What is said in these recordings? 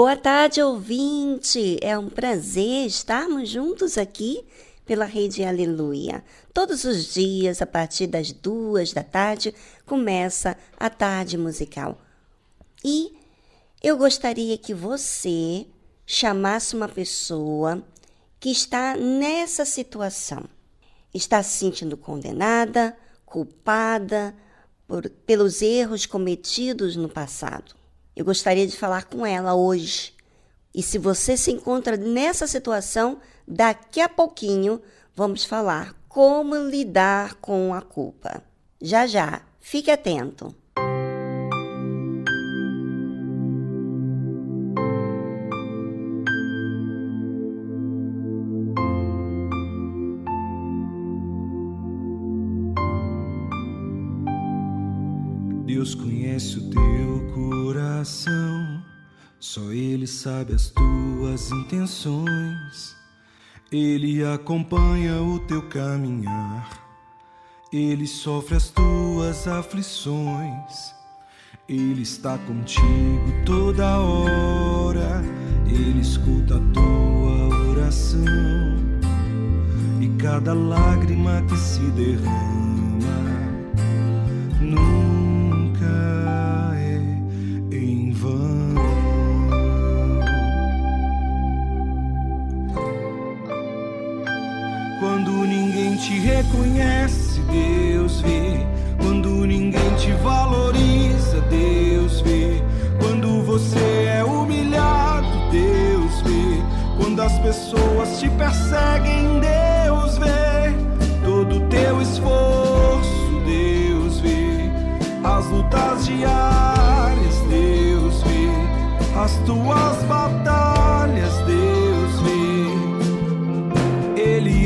Boa tarde, ouvinte! É um prazer estarmos juntos aqui pela Rede Aleluia. Todos os dias, a partir das duas da tarde, começa a tarde musical. E eu gostaria que você chamasse uma pessoa que está nessa situação. Está se sentindo condenada, culpada por, pelos erros cometidos no passado. Eu gostaria de falar com ela hoje. E se você se encontra nessa situação, daqui a pouquinho vamos falar como lidar com a culpa. Já já, fique atento. Coração, só Ele sabe as tuas intenções. Ele acompanha o teu caminhar, Ele sofre as tuas aflições. Ele está contigo toda hora, Ele escuta a tua oração e cada lágrima que se derrama. te reconhece, Deus vê. Quando ninguém te valoriza, Deus vê. Quando você é humilhado, Deus vê. Quando as pessoas te perseguem, Deus vê. Todo teu esforço, Deus vê. As lutas diárias, Deus vê. As tuas batalhas, Deus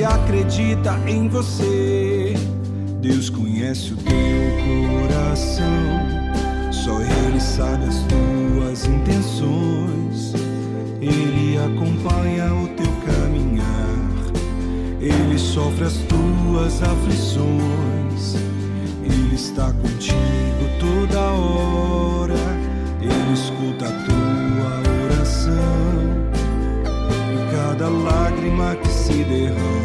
acredita em você. Deus conhece o teu coração, só Ele sabe as tuas intenções. Ele acompanha o teu caminhar, Ele sofre as tuas aflições. Ele está contigo toda hora, Ele escuta a tua oração cada lágrima que se derrama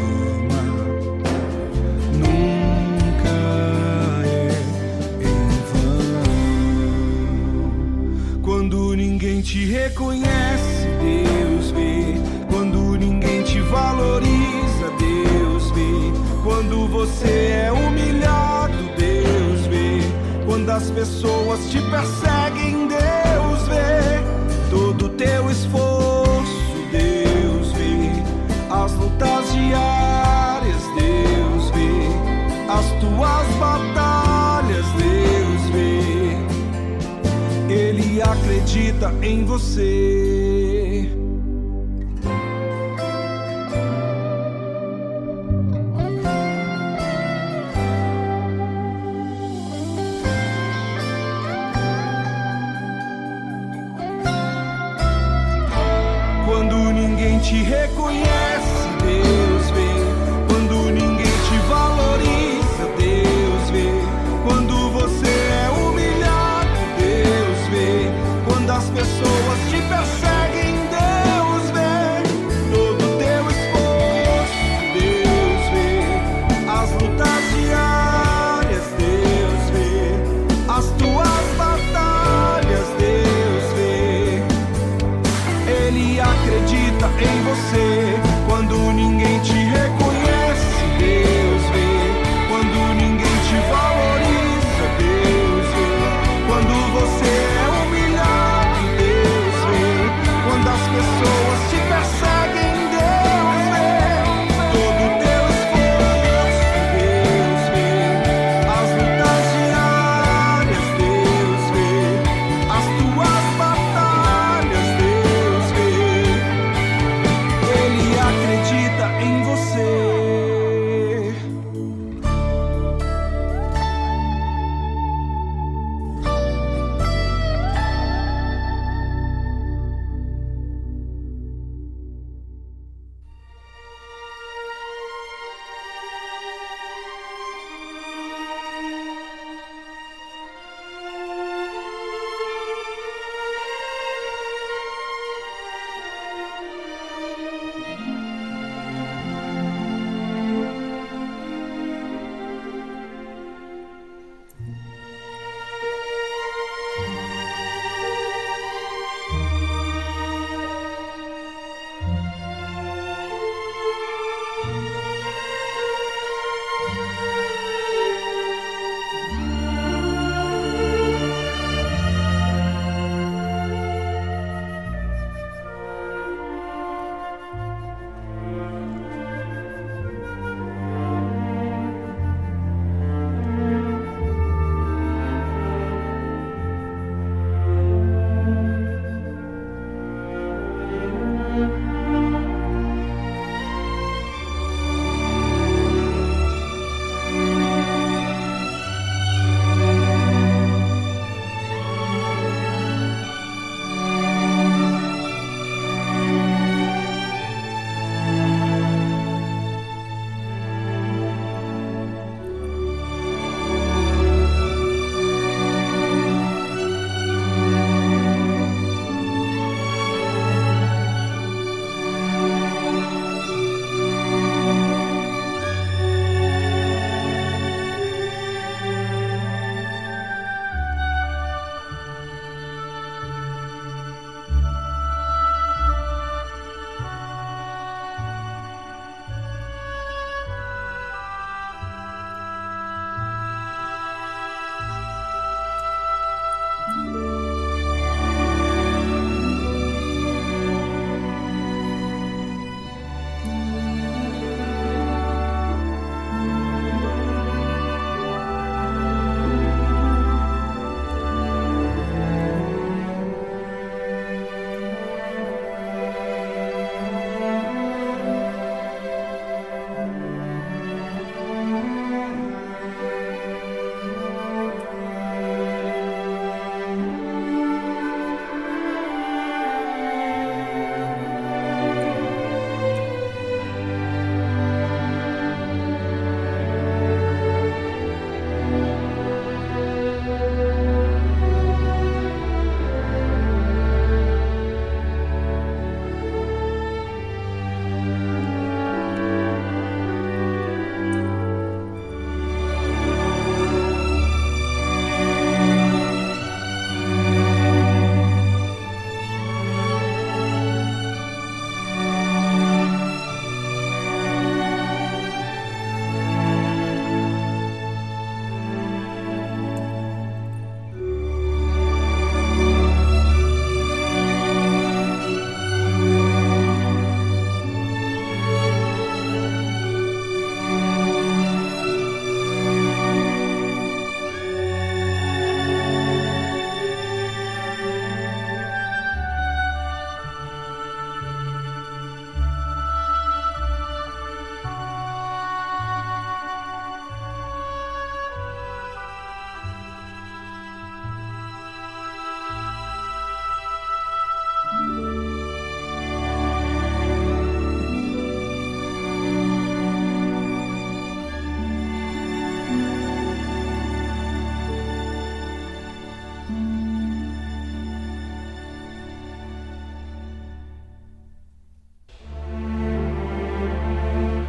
ninguém te reconhece, Deus vê. Quando ninguém te valoriza, Deus vê. Quando você é humilhado, Deus vê. Quando as pessoas te perseguem, em você.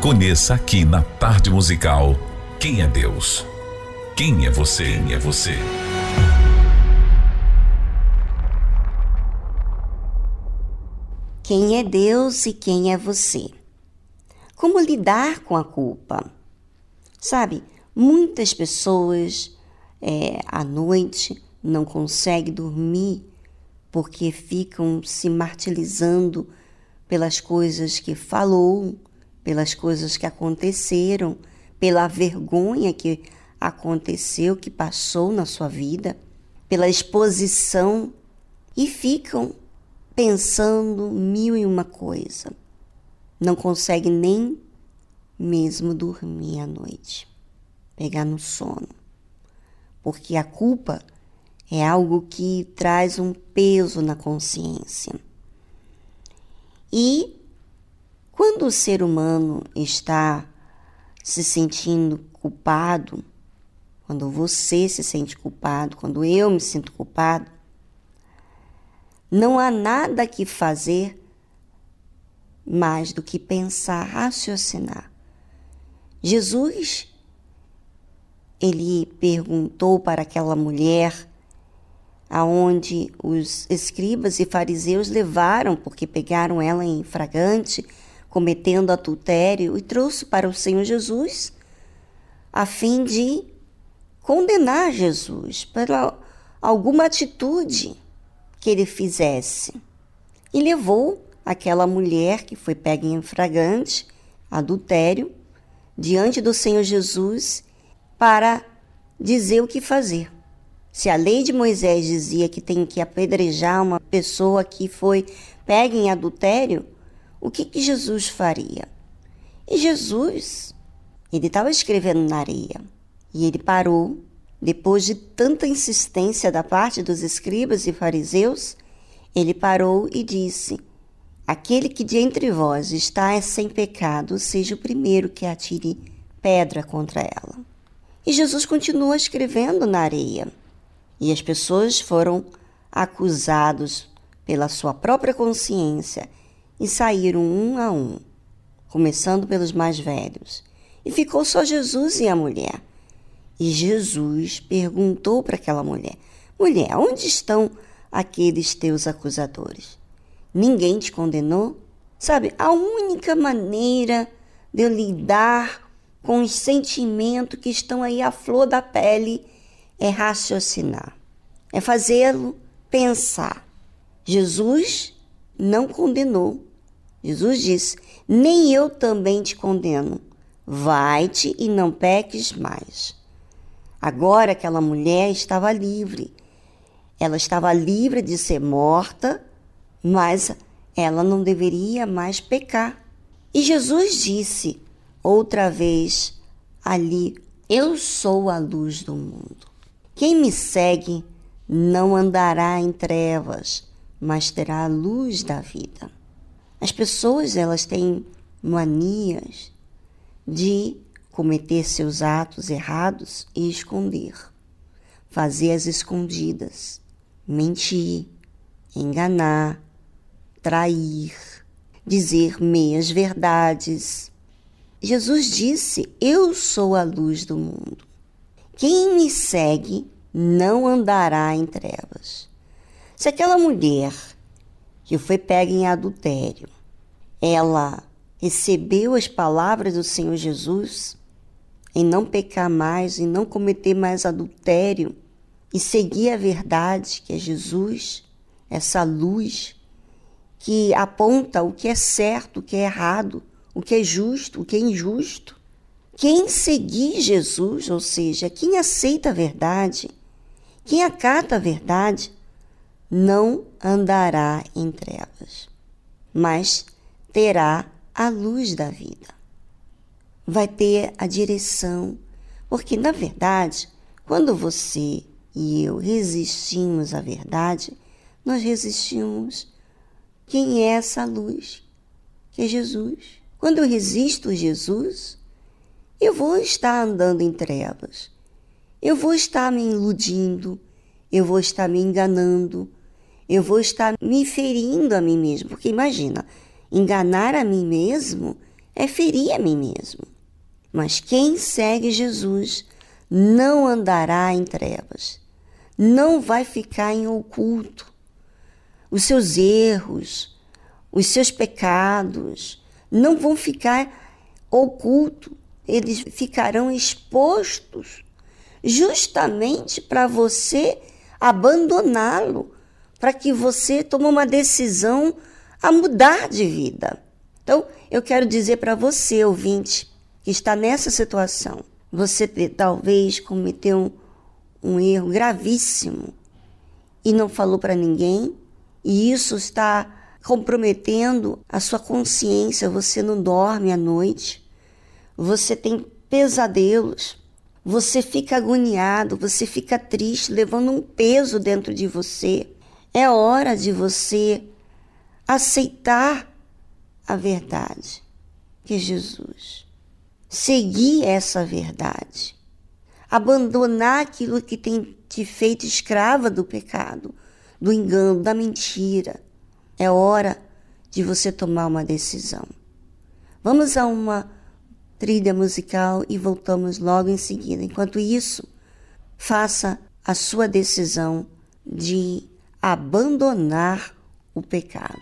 Conheça aqui na Tarde Musical quem é Deus. Quem é você? Quem é você? Quem é Deus e quem é você? Como lidar com a culpa? Sabe, muitas pessoas é, à noite não conseguem dormir porque ficam se martirizando pelas coisas que falou, pelas coisas que aconteceram, pela vergonha que aconteceu, que passou na sua vida, pela exposição e ficam pensando mil e uma coisa. Não consegue nem mesmo dormir à noite, pegar no sono. Porque a culpa é algo que traz um peso na consciência. E quando o ser humano está se sentindo culpado, quando você se sente culpado, quando eu me sinto culpado, não há nada que fazer mais do que pensar, raciocinar. Jesus, ele perguntou para aquela mulher aonde os escribas e fariseus levaram, porque pegaram ela em fragante, cometendo adultério, e trouxe para o Senhor Jesus, a fim de condenar Jesus para alguma atitude que ele fizesse. E levou aquela mulher que foi pega em flagrante adultério diante do Senhor Jesus para dizer o que fazer. Se a lei de Moisés dizia que tem que apedrejar uma pessoa que foi pega em adultério, o que, que Jesus faria? E Jesus, ele estava escrevendo na areia e ele parou depois de tanta insistência da parte dos escribas e fariseus, ele parou e disse: Aquele que de entre vós está sem pecado, seja o primeiro que atire pedra contra ela. E Jesus continua escrevendo na areia. E as pessoas foram acusados pela sua própria consciência e saíram um a um, começando pelos mais velhos. E ficou só Jesus e a mulher. E Jesus perguntou para aquela mulher: Mulher, onde estão aqueles teus acusadores? Ninguém te condenou? Sabe, a única maneira de eu lidar com os sentimentos que estão aí à flor da pele é raciocinar, é fazê-lo pensar. Jesus não condenou. Jesus disse: Nem eu também te condeno. Vai-te e não peques mais. Agora aquela mulher estava livre. Ela estava livre de ser morta, mas ela não deveria mais pecar. E Jesus disse outra vez ali: Eu sou a luz do mundo. Quem me segue não andará em trevas, mas terá a luz da vida. As pessoas elas têm manias de cometer seus atos errados e esconder, fazer as escondidas, mentir, enganar, trair, dizer meias verdades. Jesus disse: Eu sou a luz do mundo. Quem me segue não andará em trevas. Se aquela mulher que foi pega em adultério, ela recebeu as palavras do Senhor Jesus, em não pecar mais, em não cometer mais adultério e seguir a verdade, que é Jesus, essa luz que aponta o que é certo, o que é errado, o que é justo, o que é injusto. Quem seguir Jesus, ou seja, quem aceita a verdade, quem acata a verdade, não andará em trevas, mas terá a luz da vida. vai ter a direção. Porque, na verdade, quando você e eu resistimos à verdade, nós resistimos quem é essa luz, que é Jesus. Quando eu resisto a Jesus, eu vou estar andando em trevas. Eu vou estar me iludindo, eu vou estar me enganando, eu vou estar me ferindo a mim mesmo. Porque imagina, enganar a mim mesmo é ferir a mim mesmo. Mas quem segue Jesus não andará em trevas, não vai ficar em oculto. Os seus erros, os seus pecados não vão ficar oculto, eles ficarão expostos justamente para você abandoná-lo, para que você tome uma decisão a mudar de vida. Então, eu quero dizer para você, ouvinte, que está nessa situação, você talvez cometeu um, um erro gravíssimo e não falou para ninguém, e isso está comprometendo a sua consciência, você não dorme à noite, você tem pesadelos, você fica agoniado, você fica triste, levando um peso dentro de você. É hora de você aceitar a verdade, que é Jesus. Seguir essa verdade. Abandonar aquilo que tem te feito escrava do pecado, do engano, da mentira. É hora de você tomar uma decisão. Vamos a uma trilha musical e voltamos logo em seguida. Enquanto isso, faça a sua decisão de abandonar o pecado.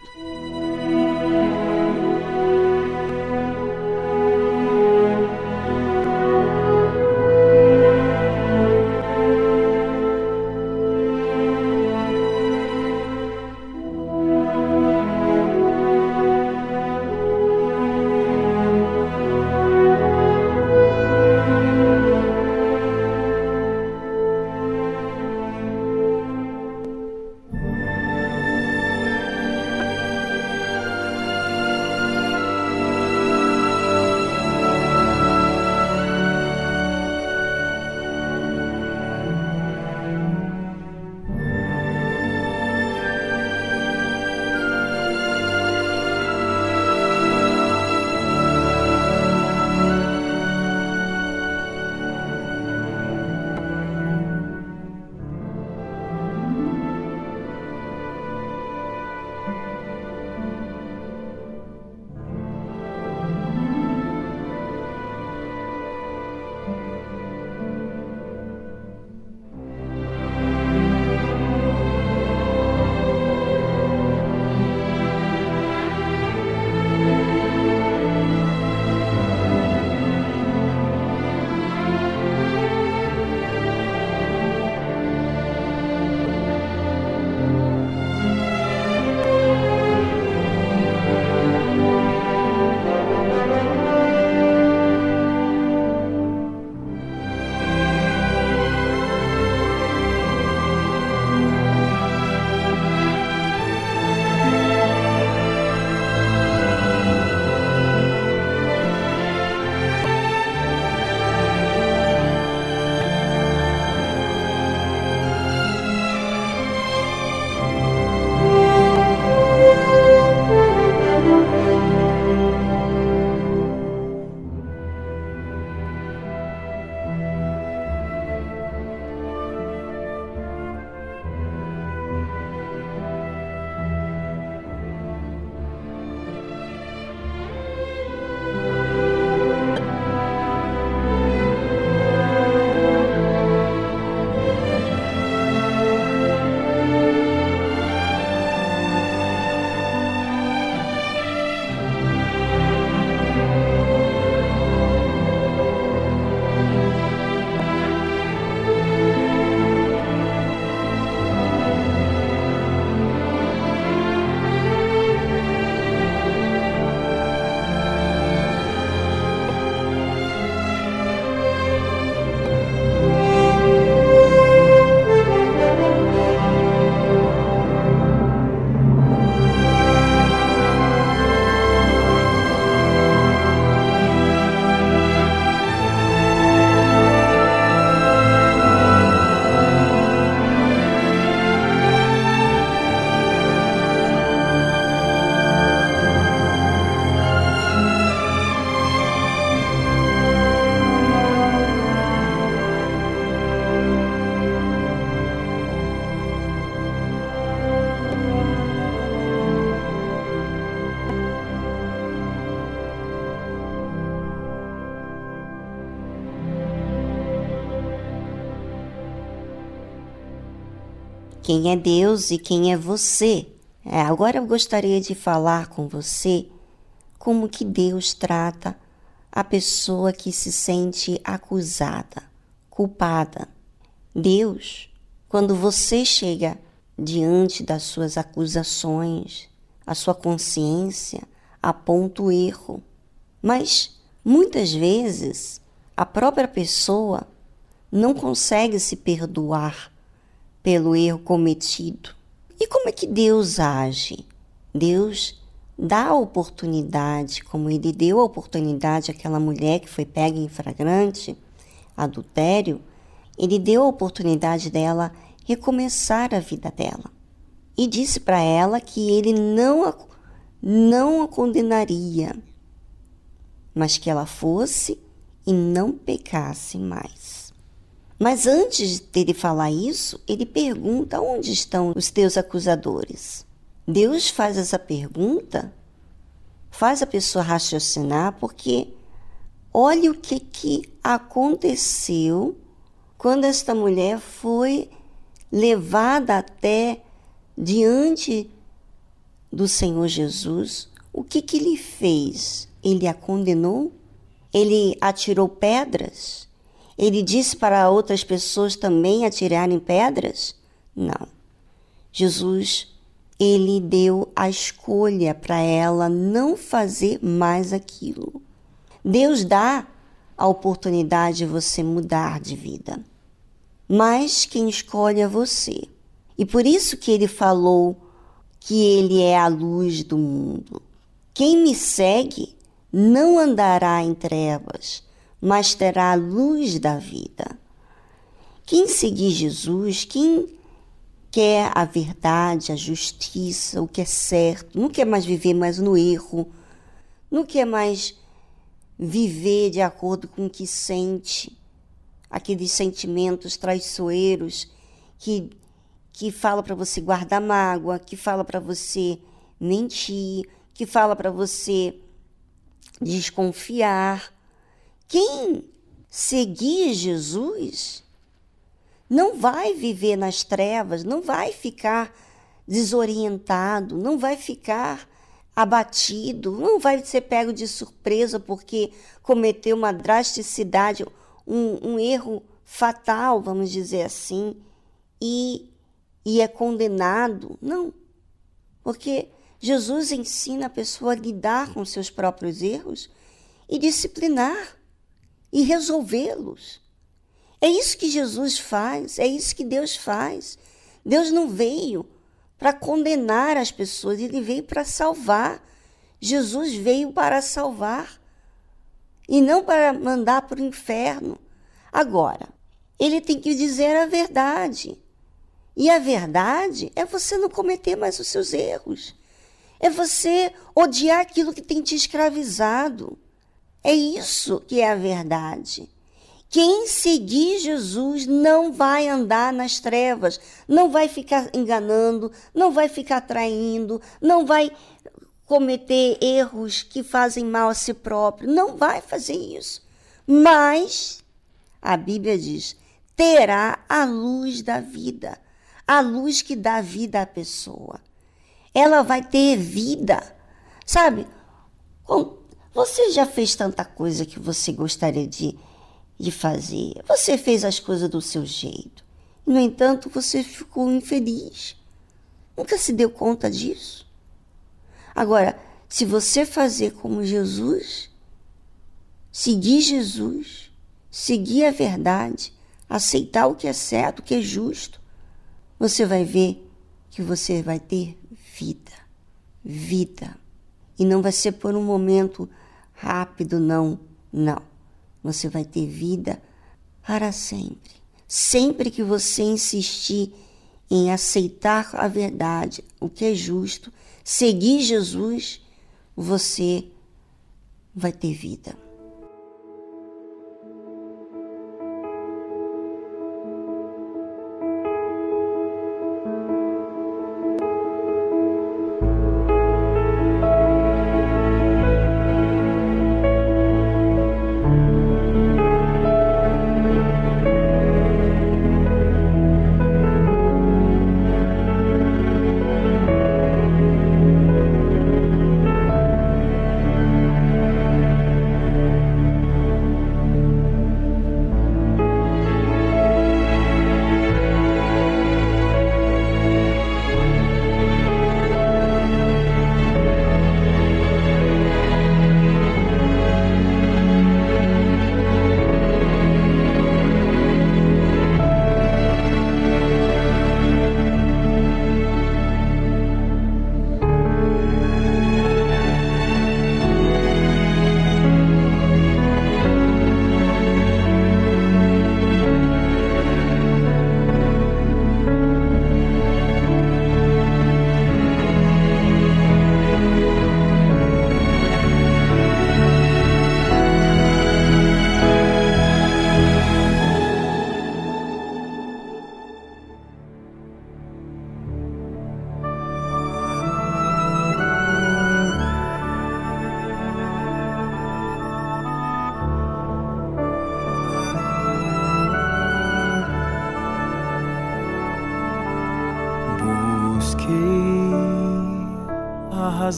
Quem é Deus e quem é você. É, agora eu gostaria de falar com você como que Deus trata a pessoa que se sente acusada, culpada. Deus, quando você chega diante das suas acusações, a sua consciência aponta o erro. Mas muitas vezes a própria pessoa não consegue se perdoar pelo erro cometido. E como é que Deus age? Deus dá a oportunidade, como ele deu a oportunidade àquela mulher que foi pega em flagrante adultério, ele deu a oportunidade dela recomeçar a vida dela. E disse para ela que ele não a, não a condenaria, mas que ela fosse e não pecasse mais. Mas antes dele falar isso, ele pergunta: onde estão os teus acusadores? Deus faz essa pergunta, faz a pessoa raciocinar, porque olha o que, que aconteceu quando esta mulher foi levada até diante do Senhor Jesus, o que que ele fez? Ele a condenou? Ele atirou pedras? Ele disse para outras pessoas também atirarem pedras? Não. Jesus, ele deu a escolha para ela não fazer mais aquilo. Deus dá a oportunidade de você mudar de vida mas quem escolhe é você. E por isso que ele falou que ele é a luz do mundo. Quem me segue não andará em trevas, mas terá a luz da vida. Quem seguir Jesus, quem quer a verdade, a justiça, o que é certo, não quer mais viver mais no erro, não quer mais viver de acordo com o que sente, aqueles sentimentos traiçoeiros que que fala para você guardar mágoa, que fala para você mentir, que fala para você desconfiar. Quem seguir Jesus não vai viver nas trevas, não vai ficar desorientado, não vai ficar abatido, não vai ser pego de surpresa porque cometeu uma drasticidade um, um erro fatal, vamos dizer assim, e, e é condenado. Não, porque Jesus ensina a pessoa a lidar com seus próprios erros e disciplinar e resolvê-los. É isso que Jesus faz, é isso que Deus faz. Deus não veio para condenar as pessoas, ele veio para salvar. Jesus veio para salvar e não para mandar para o inferno. Agora, ele tem que dizer a verdade. E a verdade é você não cometer mais os seus erros. É você odiar aquilo que tem te escravizado. É isso que é a verdade. Quem seguir Jesus não vai andar nas trevas, não vai ficar enganando, não vai ficar traindo, não vai cometer erros que fazem mal a si próprio, não vai fazer isso. Mas a Bíblia diz: terá a luz da vida, a luz que dá vida à pessoa. Ela vai ter vida. Sabe? Você já fez tanta coisa que você gostaria de, de fazer. Você fez as coisas do seu jeito. No entanto, você ficou infeliz. Nunca se deu conta disso. Agora, se você fazer como Jesus, seguir Jesus, seguir a verdade, aceitar o que é certo, o que é justo, você vai ver que você vai ter vida. Vida. E não vai ser por um momento rápido, não. Não. Você vai ter vida para sempre. Sempre que você insistir em aceitar a verdade, o que é justo, seguir Jesus, você vai ter vida.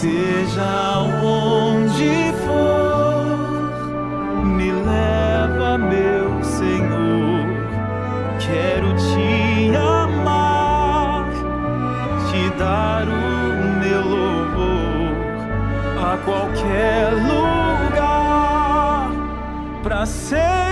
Seja onde for, me leva, meu Senhor. Quero te amar, te dar o meu louvor a qualquer lugar, para sempre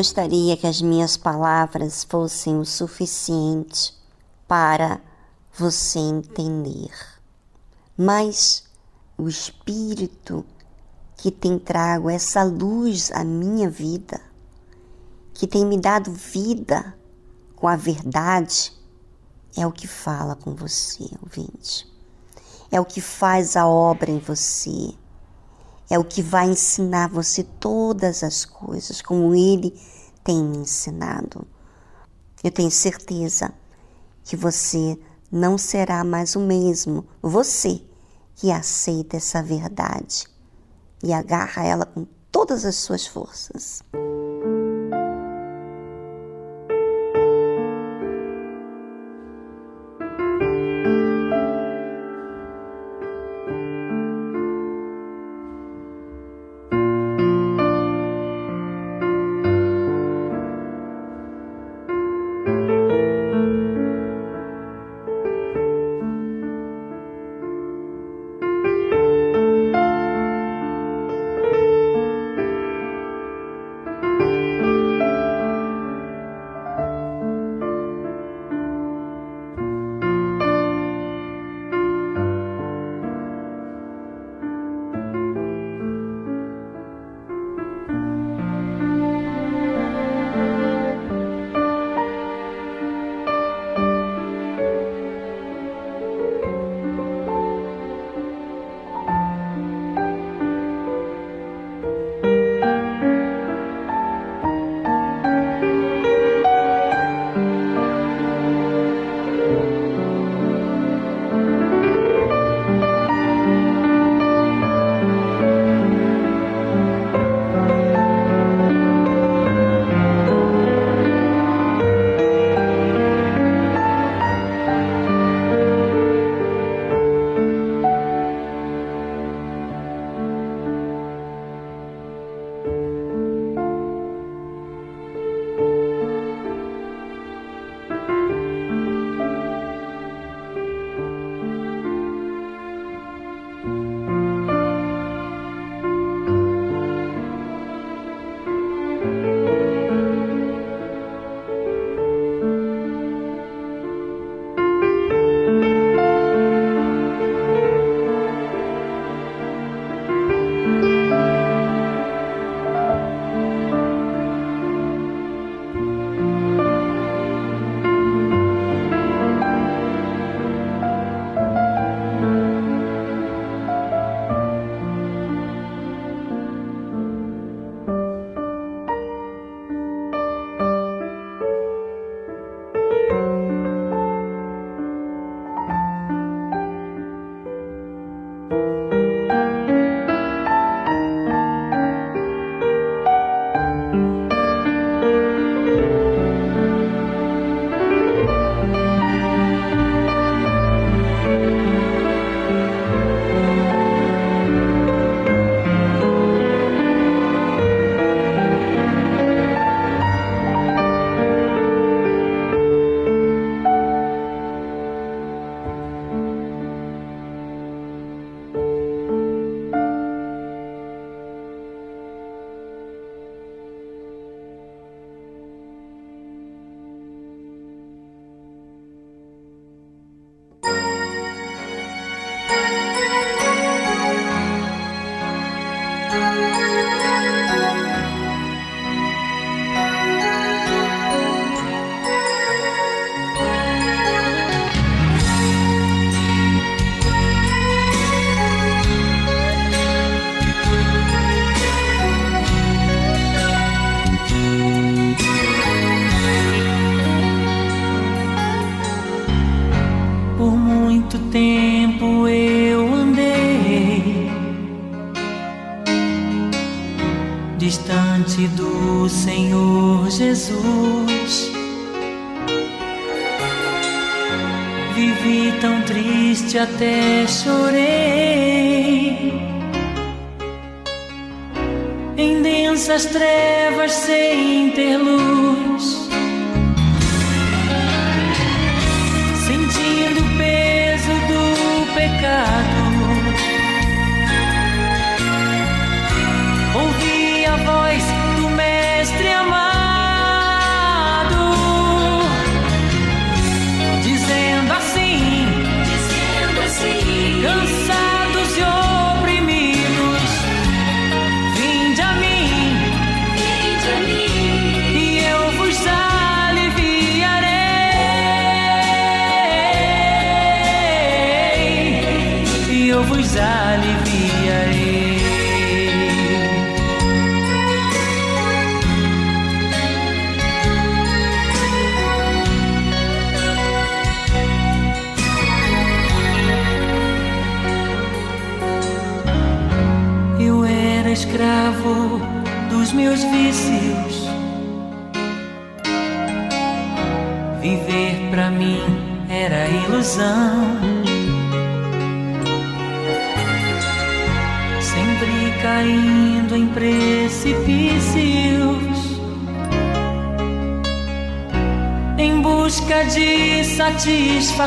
gostaria que as minhas palavras fossem o suficiente para você entender. Mas o Espírito que tem trago essa luz à minha vida, que tem me dado vida com a verdade, é o que fala com você, ouvinte. É o que faz a obra em você. É o que vai ensinar você todas as coisas, como Ele tem me ensinado. Eu tenho certeza que você não será mais o mesmo, você que aceita essa verdade e agarra ela com todas as suas forças.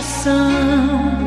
Satisfação.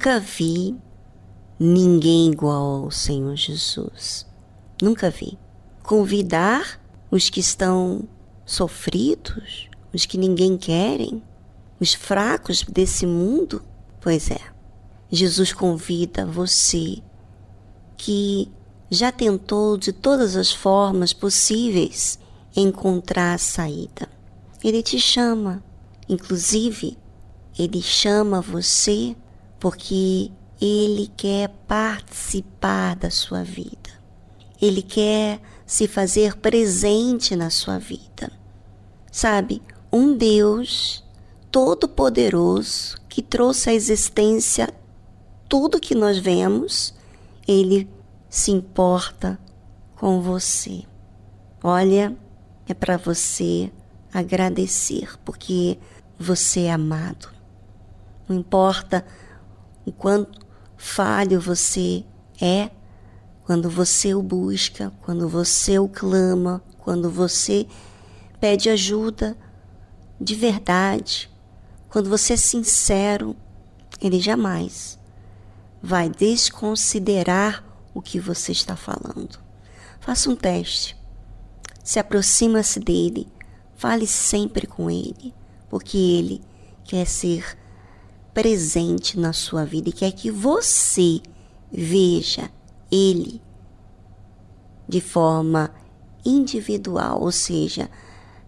Nunca vi ninguém igual ao Senhor Jesus. Nunca vi. Convidar os que estão sofridos, os que ninguém querem, os fracos desse mundo? Pois é. Jesus convida você que já tentou de todas as formas possíveis encontrar a saída. Ele te chama, inclusive ele chama você porque ele quer participar da sua vida. Ele quer se fazer presente na sua vida. Sabe, um Deus todo-poderoso que trouxe à existência tudo que nós vemos, ele se importa com você. Olha, é para você agradecer, porque você é amado. Não importa o quanto falho você é, quando você o busca, quando você o clama, quando você pede ajuda de verdade, quando você é sincero, ele jamais vai desconsiderar o que você está falando. Faça um teste. Se aproxima-se dele, fale sempre com ele, porque ele quer ser presente na sua vida e quer que você veja ele de forma individual, ou seja,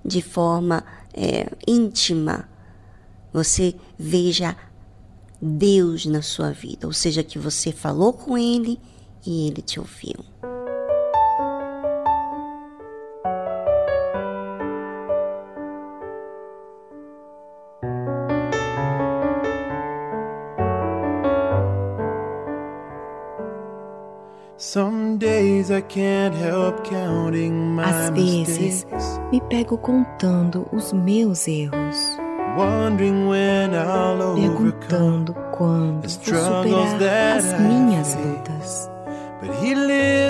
de forma é, íntima. Você veja Deus na sua vida, ou seja, que você falou com Ele e Ele te ouviu. Às vezes, me pego contando os meus erros, perguntando quando vou superar as minhas lutas.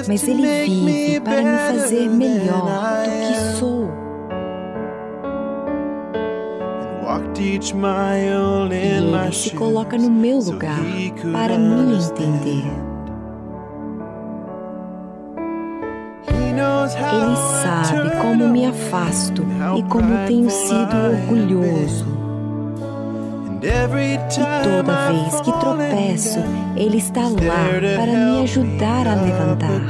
Mas Ele vive para me better fazer melhor do que sou. And walked each mile E Ele se coloca no meu lugar para me entender. Ele sabe como me afasto e como tenho sido orgulhoso. E toda vez que tropeço, Ele está lá para me ajudar a levantar.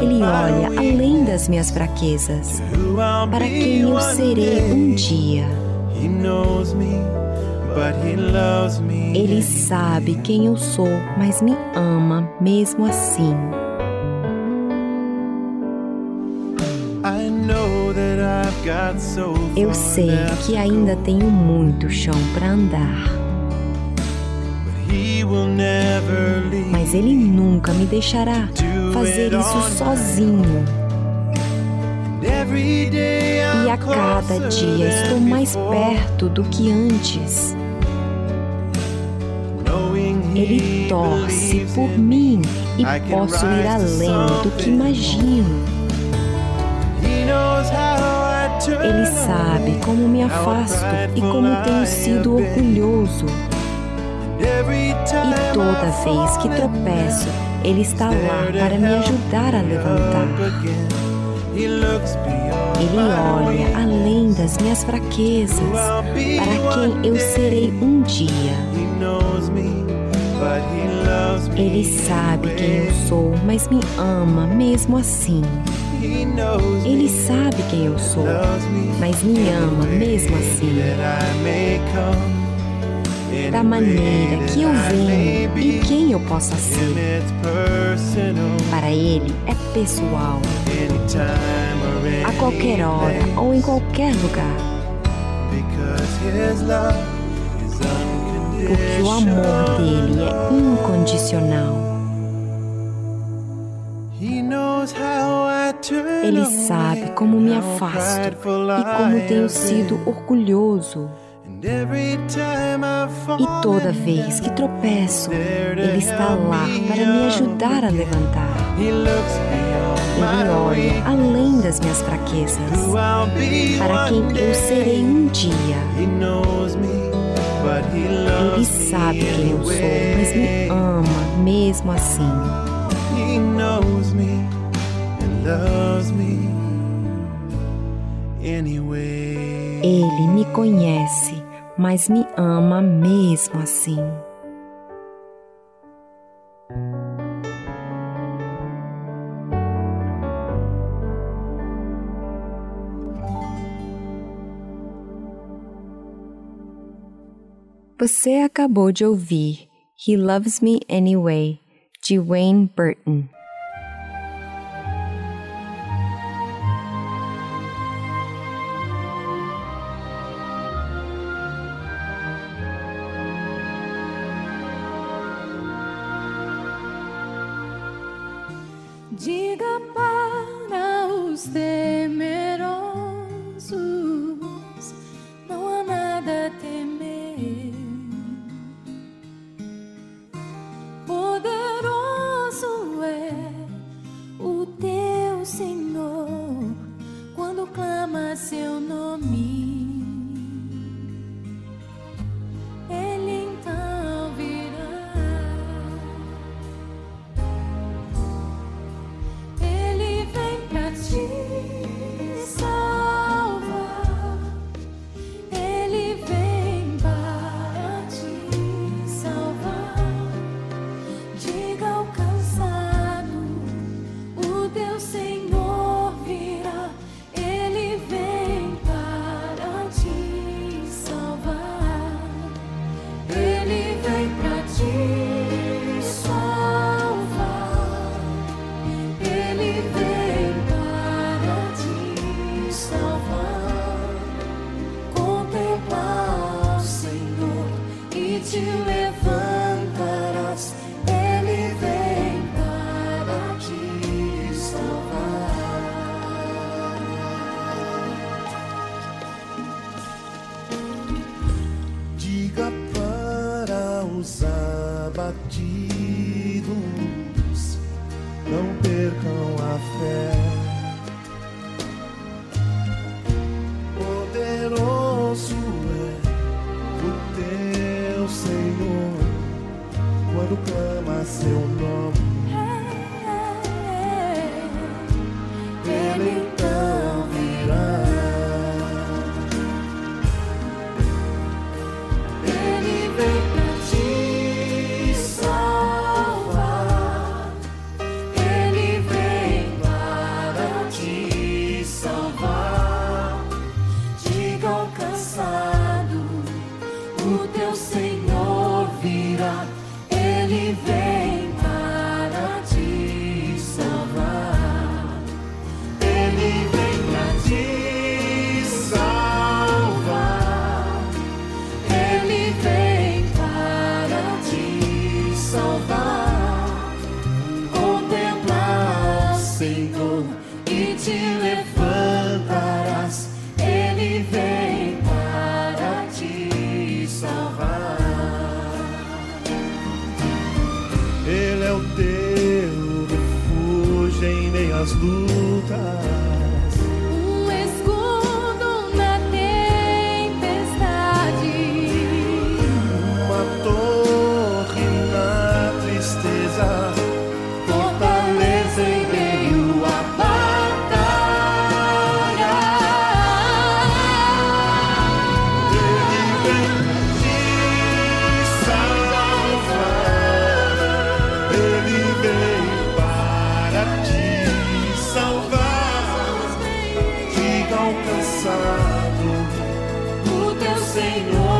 Ele olha além das minhas fraquezas, para quem eu serei um dia. Ele sabe quem eu sou, mas me ama mesmo assim. Eu sei que ainda tenho muito chão para andar, mas Ele nunca me deixará fazer isso sozinho. E a cada dia estou mais perto do que antes. Ele torce por mim e posso ir além do que imagino. Ele sabe como me afasto e como tenho sido orgulhoso. E toda vez que tropeço, Ele está lá para me ajudar a levantar. Ele olha além das minhas fraquezas, para quem eu serei um dia. Ele sabe quem eu sou, mas me ama mesmo assim. Ele sabe quem eu sou, mas me ama mesmo assim. Da maneira que eu venho e quem eu possa ser. Para Ele é pessoal, a qualquer hora ou em qualquer lugar, porque o amor dele é incondicional. Ele sabe como me afasto e como tenho sido orgulhoso. E toda vez que tropeço, Ele está lá para me ajudar a levantar. Ele olha além das minhas fraquezas, para quem eu serei um dia. Ele sabe quem eu sou, mas me ama mesmo assim. Loves me anyway. Ele me conhece, mas me ama mesmo assim. Você acabou de ouvir He Loves Me Anyway, de Wayne Burton. it Cansado, o teu Senhor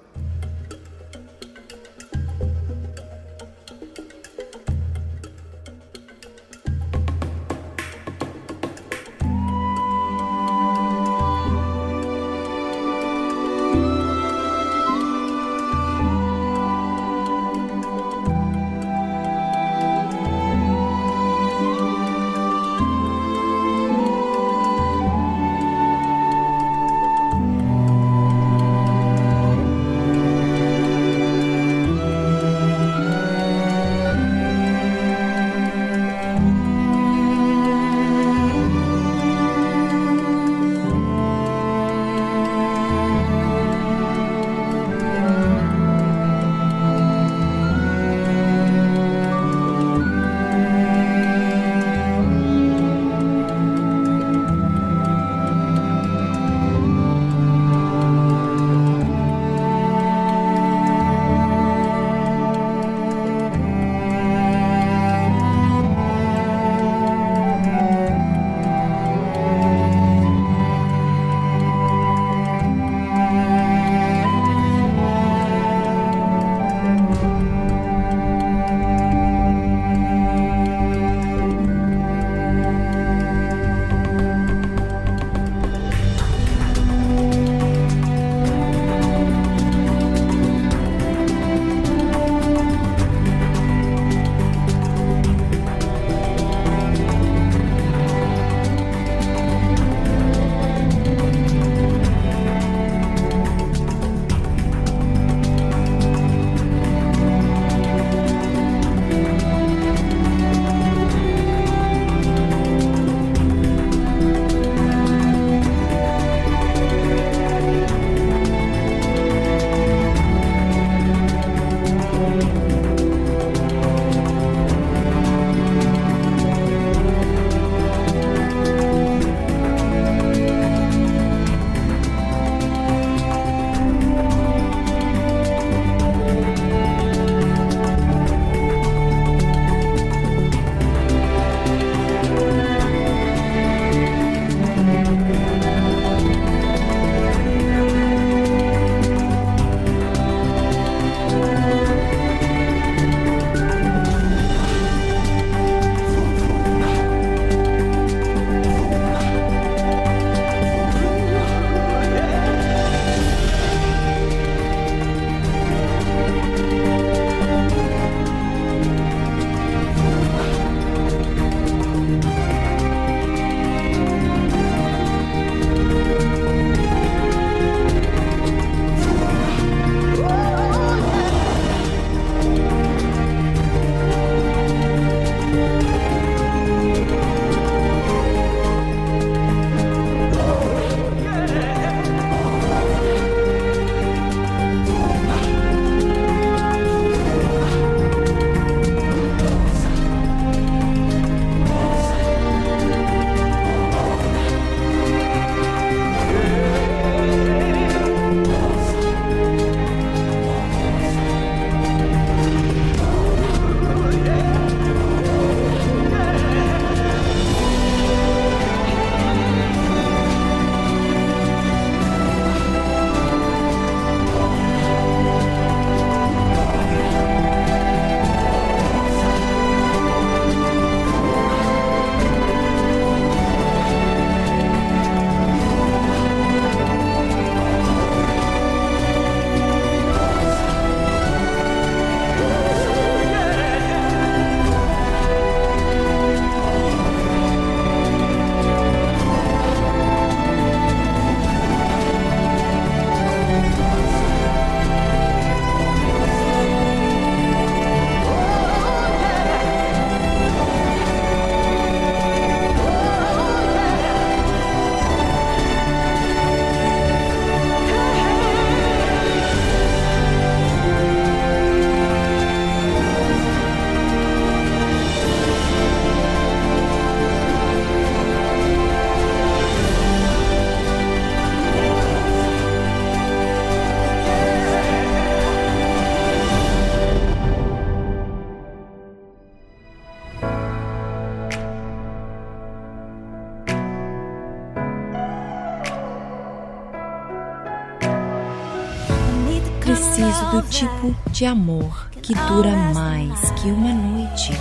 De amor que dura mais que uma noite.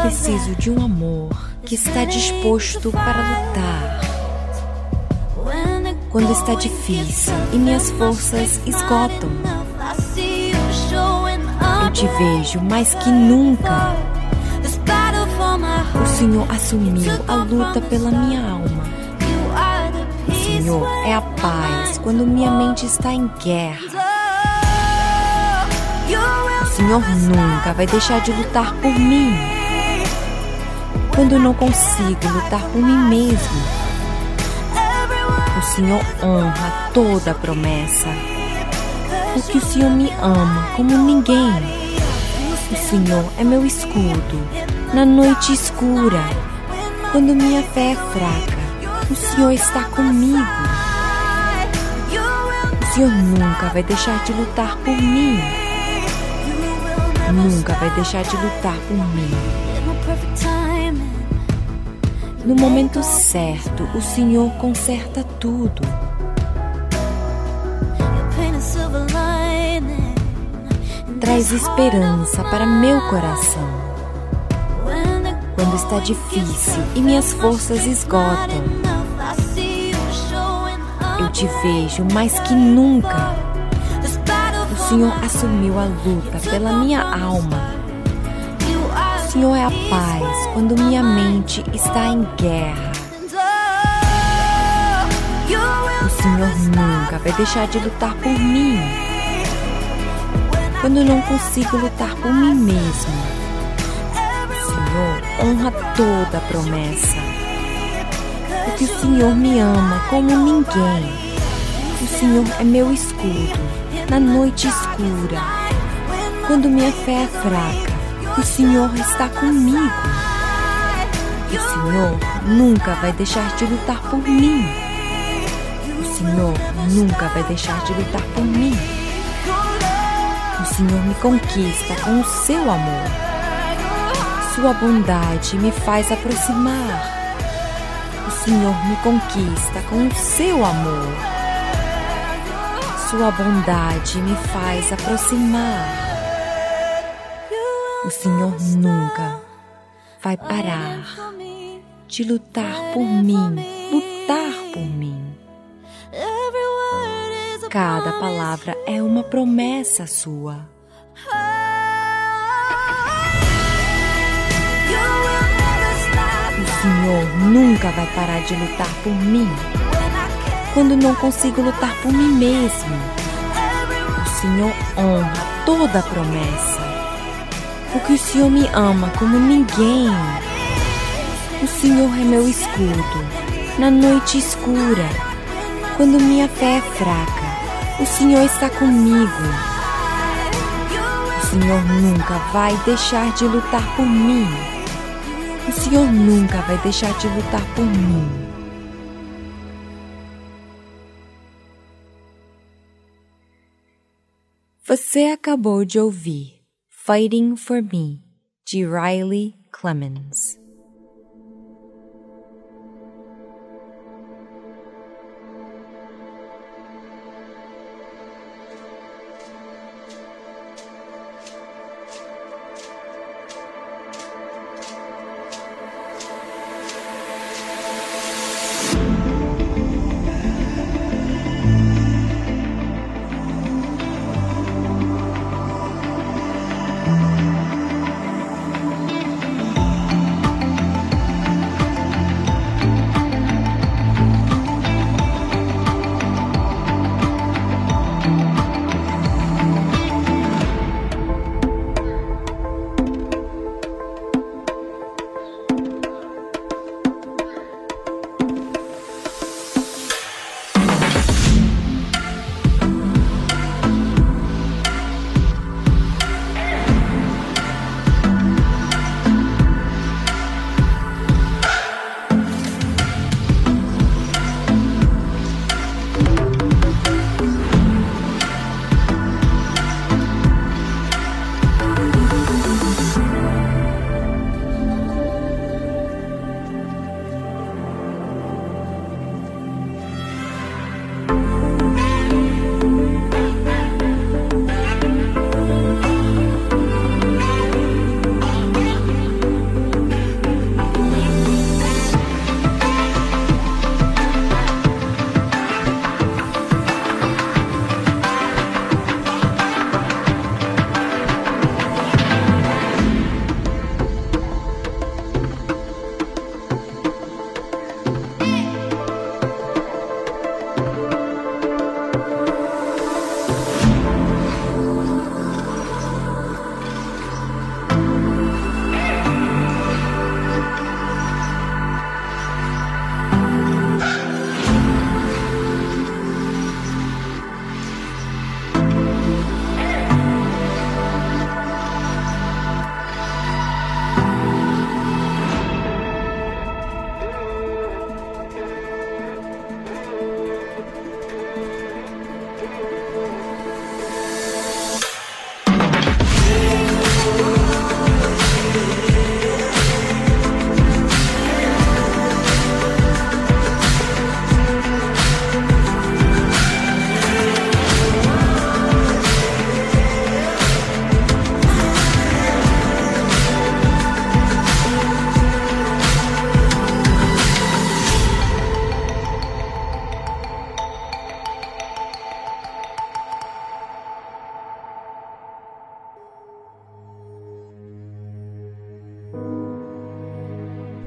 Preciso de um amor que está disposto para lutar. Quando está difícil e minhas forças esgotam, eu te vejo mais que nunca. O Senhor assumiu a luta pela minha alma. Senhor é a paz quando minha mente está em guerra. O Senhor nunca vai deixar de lutar por mim. Quando não consigo lutar por mim mesmo, o Senhor honra toda promessa. Porque o Senhor me ama como ninguém. O Senhor é meu escudo na noite escura. Quando minha fé é fraca, o Senhor está comigo. O Senhor nunca vai deixar de lutar por mim. Nunca vai deixar de lutar por mim. No momento certo, o Senhor conserta tudo. Traz esperança para meu coração. Quando está difícil e minhas forças esgotam, te vejo mais que nunca. O Senhor assumiu a luta pela minha alma. O Senhor é a paz quando minha mente está em guerra. O Senhor nunca vai deixar de lutar por mim. Quando não consigo lutar por mim mesmo, Senhor honra toda promessa. Porque o Senhor me ama como ninguém. O Senhor é meu escudo na noite escura. Quando minha fé é fraca, o Senhor está comigo. O Senhor nunca vai deixar de lutar por mim. O Senhor nunca vai deixar de lutar por mim. O Senhor me conquista com o seu amor. Sua bondade me faz aproximar. Senhor me conquista com o seu amor. Sua bondade me faz aproximar. O Senhor nunca vai parar de lutar por mim, lutar por mim. Cada palavra é uma promessa sua. Senhor nunca vai parar de lutar por mim. Quando não consigo lutar por mim mesmo, o Senhor honra toda a promessa. Porque o Senhor me ama como ninguém. O Senhor é meu escudo na noite escura. Quando minha fé é fraca, o Senhor está comigo. O Senhor nunca vai deixar de lutar por mim. O Senhor nunca vai deixar de lutar por mim. Você acabou de ouvir Fighting for Me, de Riley Clemens.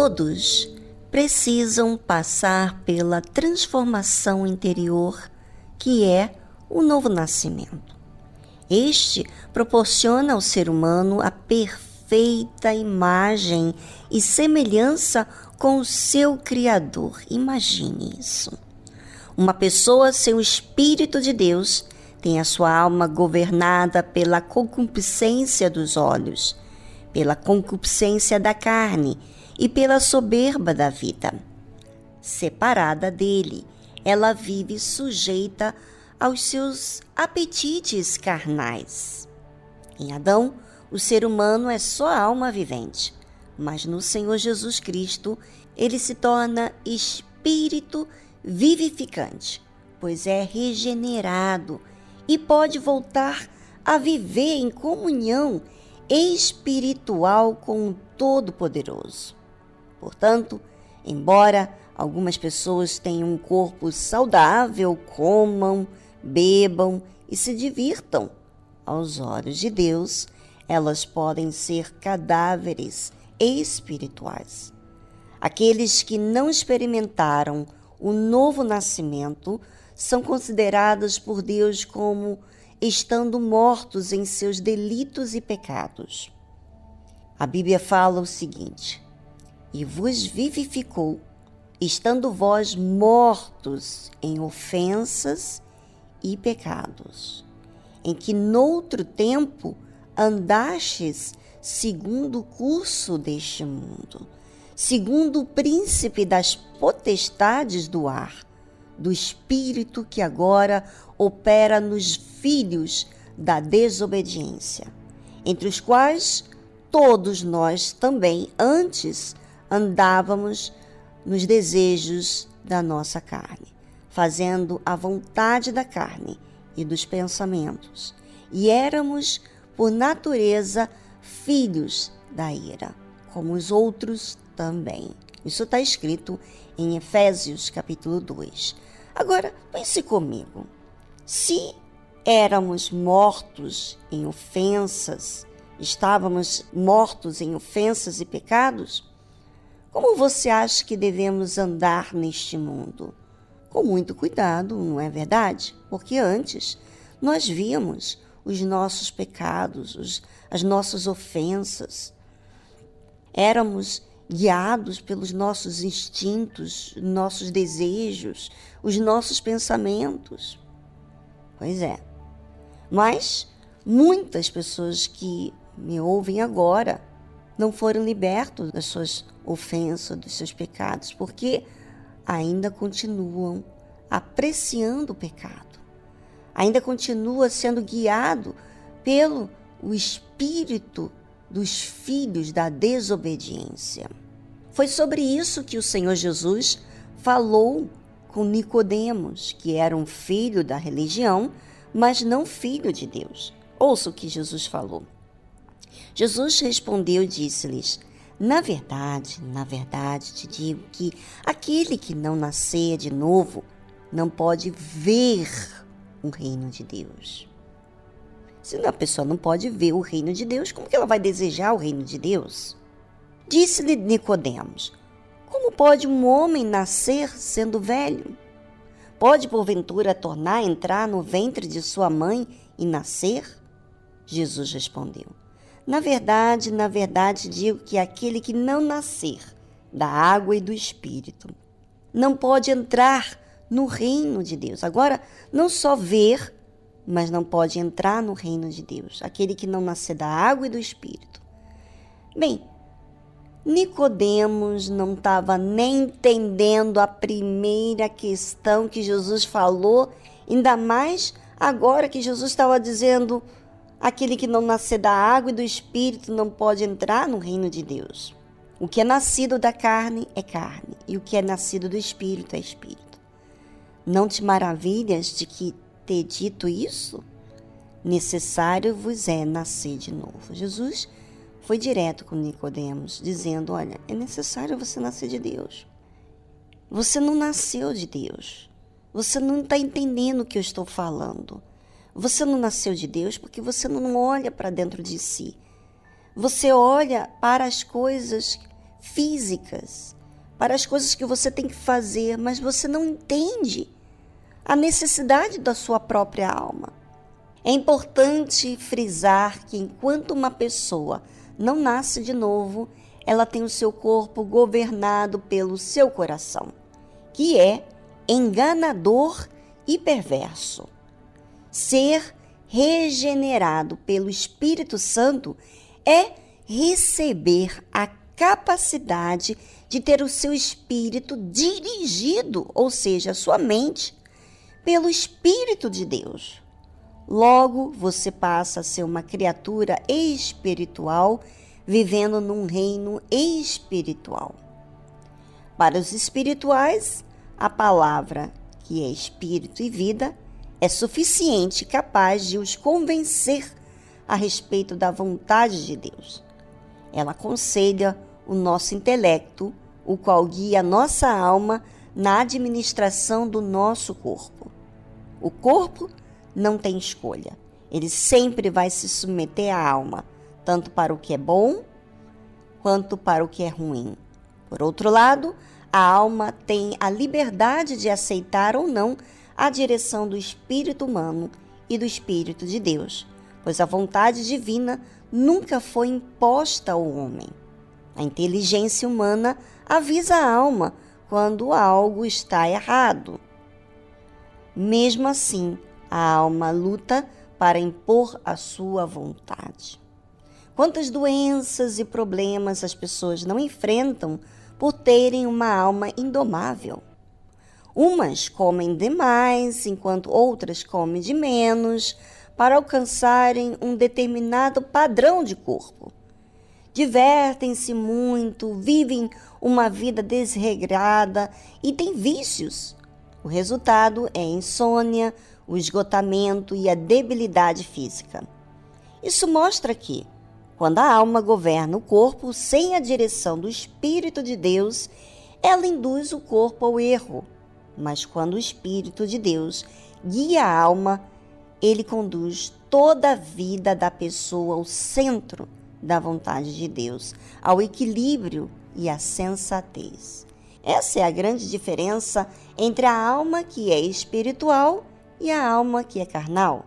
Todos precisam passar pela transformação interior que é o novo nascimento. Este proporciona ao ser humano a perfeita imagem e semelhança com o seu Criador. Imagine isso. Uma pessoa sem o Espírito de Deus tem a sua alma governada pela concupiscência dos olhos, pela concupiscência da carne e pela soberba da vida. Separada dele, ela vive sujeita aos seus apetites carnais. Em Adão, o ser humano é só alma vivente, mas no Senhor Jesus Cristo, ele se torna espírito vivificante, pois é regenerado e pode voltar a viver em comunhão espiritual com o Todo-Poderoso. Portanto, embora algumas pessoas tenham um corpo saudável, comam, bebam e se divirtam, aos olhos de Deus, elas podem ser cadáveres espirituais. Aqueles que não experimentaram o novo nascimento são considerados por Deus como estando mortos em seus delitos e pecados. A Bíblia fala o seguinte: e vos vivificou, estando vós mortos em ofensas e pecados, em que noutro tempo andastes segundo o curso deste mundo, segundo o príncipe das potestades do ar, do espírito que agora opera nos filhos da desobediência, entre os quais todos nós também antes andávamos nos desejos da nossa carne, fazendo a vontade da carne e dos pensamentos, e éramos, por natureza, filhos da ira, como os outros também. Isso está escrito em Efésios capítulo 2. Agora, pense comigo. Se éramos mortos em ofensas, estávamos mortos em ofensas e pecados, como você acha que devemos andar neste mundo? Com muito cuidado, não é verdade? Porque antes nós víamos os nossos pecados, os, as nossas ofensas. Éramos guiados pelos nossos instintos, nossos desejos, os nossos pensamentos. Pois é. Mas muitas pessoas que me ouvem agora não foram libertos das suas ofensas, dos seus pecados, porque ainda continuam apreciando o pecado, ainda continua sendo guiado pelo o espírito dos filhos da desobediência. Foi sobre isso que o Senhor Jesus falou com Nicodemos, que era um filho da religião, mas não filho de Deus. Ouça o que Jesus falou. Jesus respondeu e disse-lhes: Na verdade, na verdade te digo que aquele que não nascer de novo não pode ver o reino de Deus. Se a pessoa não pode ver o reino de Deus, como que ela vai desejar o reino de Deus? Disse-lhe Nicodemos: Como pode um homem nascer sendo velho? Pode porventura tornar a entrar no ventre de sua mãe e nascer? Jesus respondeu: na verdade, na verdade, digo que aquele que não nascer da água e do espírito não pode entrar no reino de Deus. Agora, não só ver, mas não pode entrar no reino de Deus. Aquele que não nascer da água e do espírito. Bem, Nicodemos não estava nem entendendo a primeira questão que Jesus falou, ainda mais agora que Jesus estava dizendo: Aquele que não nascer da água e do espírito não pode entrar no reino de Deus. O que é nascido da carne é carne, e o que é nascido do espírito é espírito. Não te maravilhas de que ter dito isso? Necessário vos é nascer de novo. Jesus foi direto com Nicodemos, dizendo: Olha, é necessário você nascer de Deus. Você não nasceu de Deus. Você não está entendendo o que eu estou falando. Você não nasceu de Deus porque você não olha para dentro de si. Você olha para as coisas físicas, para as coisas que você tem que fazer, mas você não entende a necessidade da sua própria alma. É importante frisar que enquanto uma pessoa não nasce de novo, ela tem o seu corpo governado pelo seu coração, que é enganador e perverso. Ser regenerado pelo Espírito Santo é receber a capacidade de ter o seu espírito dirigido, ou seja, a sua mente, pelo Espírito de Deus. Logo, você passa a ser uma criatura espiritual vivendo num reino espiritual. Para os espirituais, a palavra, que é espírito e vida, é suficiente e capaz de os convencer a respeito da vontade de Deus. Ela aconselha o nosso intelecto, o qual guia a nossa alma na administração do nosso corpo. O corpo não tem escolha. Ele sempre vai se submeter à alma, tanto para o que é bom quanto para o que é ruim. Por outro lado, a alma tem a liberdade de aceitar ou não a direção do espírito humano e do espírito de Deus, pois a vontade divina nunca foi imposta ao homem. A inteligência humana avisa a alma quando algo está errado. Mesmo assim, a alma luta para impor a sua vontade. Quantas doenças e problemas as pessoas não enfrentam por terem uma alma indomável? Umas comem demais, enquanto outras comem de menos, para alcançarem um determinado padrão de corpo. Divertem-se muito, vivem uma vida desregrada e têm vícios. O resultado é insônia, o esgotamento e a debilidade física. Isso mostra que, quando a alma governa o corpo sem a direção do Espírito de Deus, ela induz o corpo ao erro. Mas quando o Espírito de Deus guia a alma, ele conduz toda a vida da pessoa ao centro da vontade de Deus, ao equilíbrio e à sensatez. Essa é a grande diferença entre a alma que é espiritual e a alma que é carnal.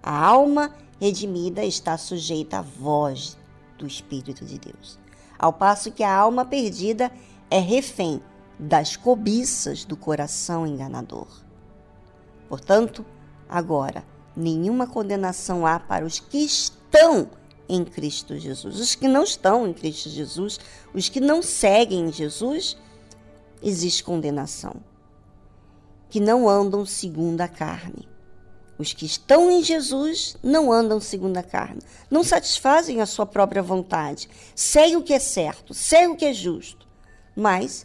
A alma redimida está sujeita à voz do Espírito de Deus, ao passo que a alma perdida é refém das cobiças do coração enganador. Portanto, agora, nenhuma condenação há para os que estão em Cristo Jesus. Os que não estão em Cristo Jesus, os que não seguem Jesus, existe condenação que não andam segundo a carne. Os que estão em Jesus não andam segundo a carne, não satisfazem a sua própria vontade, seguem o que é certo, seguem o que é justo, mas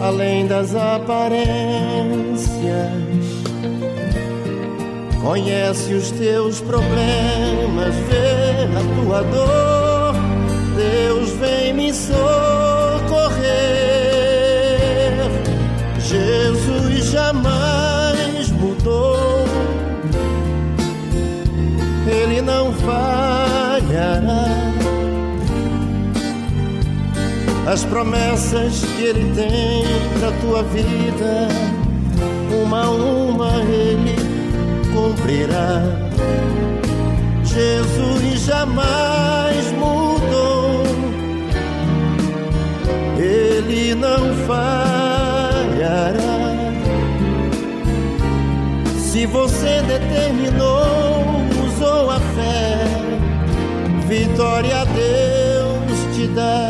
além das aparências Conhece os teus problemas, vê a tua dor. Deus vem me socorrer. Jesus jamais As promessas que ele tem pra tua vida, uma a uma ele cumprirá. Jesus jamais mudou, ele não falhará. Se você determinou, usou a fé, vitória a Deus te dá.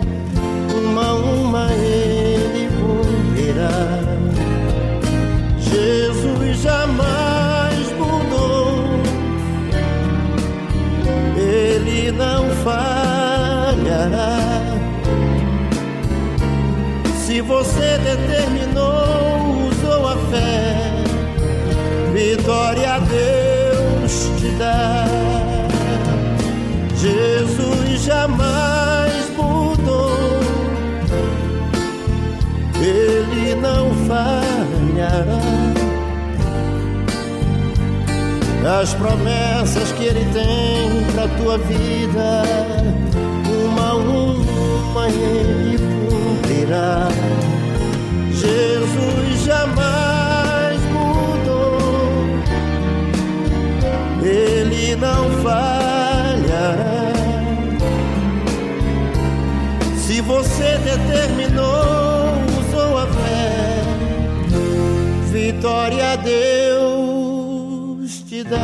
a ele cumprirá. Jesus jamais mudou, ele não falhará. Se você determinou, usou a fé, vitória a Deus te dá. Jesus jamais ele não falhará. As promessas que ele tem pra tua vida, uma a uma ele cumprirá. Jesus jamais mudou, ele não falhará. Se você determinou vitória Deus te dá.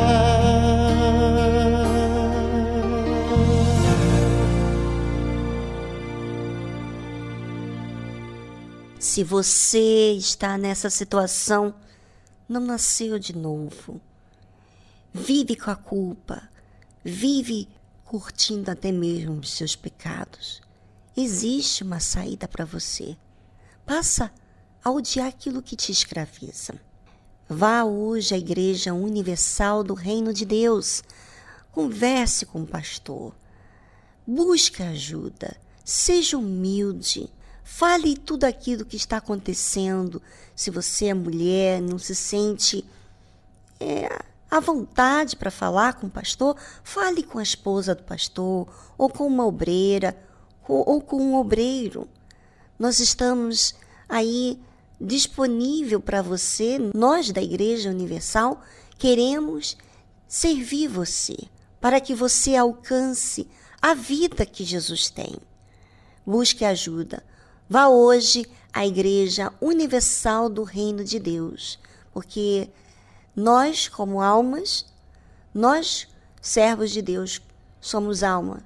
Se você está nessa situação, não nasceu de novo. Vive com a culpa, vive curtindo até mesmo os seus pecados. Existe uma saída para você. Passa a odiar aquilo que te escraviza. Vá hoje à Igreja Universal do Reino de Deus. Converse com o pastor. Busque ajuda. Seja humilde. Fale tudo aquilo que está acontecendo. Se você é mulher, não se sente é, à vontade para falar com o pastor, fale com a esposa do pastor, ou com uma obreira, ou, ou com um obreiro. Nós estamos aí disponível para você. Nós da Igreja Universal queremos servir você para que você alcance a vida que Jesus tem. Busque ajuda. Vá hoje à Igreja Universal do Reino de Deus, porque nós, como almas, nós, servos de Deus, somos alma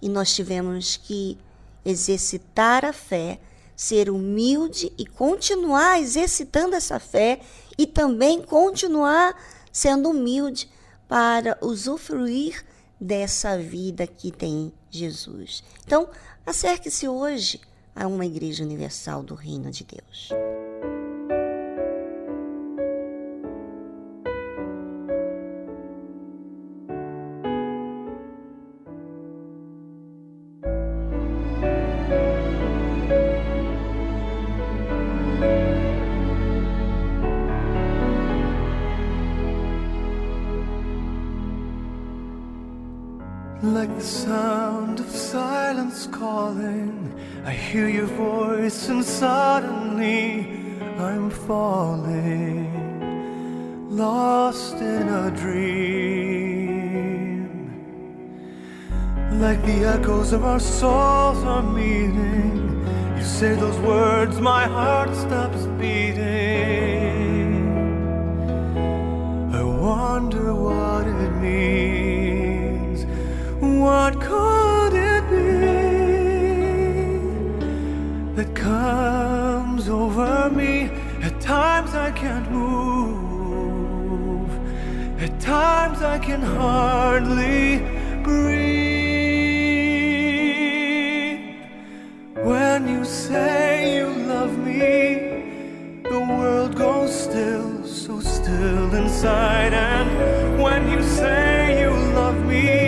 e nós tivemos que exercitar a fé ser humilde e continuar exercitando essa fé e também continuar sendo humilde para usufruir dessa vida que tem Jesus. Então, acerque-se hoje a uma igreja universal do Reino de Deus. echoes of our souls are meeting. You say those words, my heart stops beating. I wonder what it means. What could it be that comes over me? At times I can't move, at times I can hardly breathe. say you love me, the world goes still, so still inside. And when you say you love me,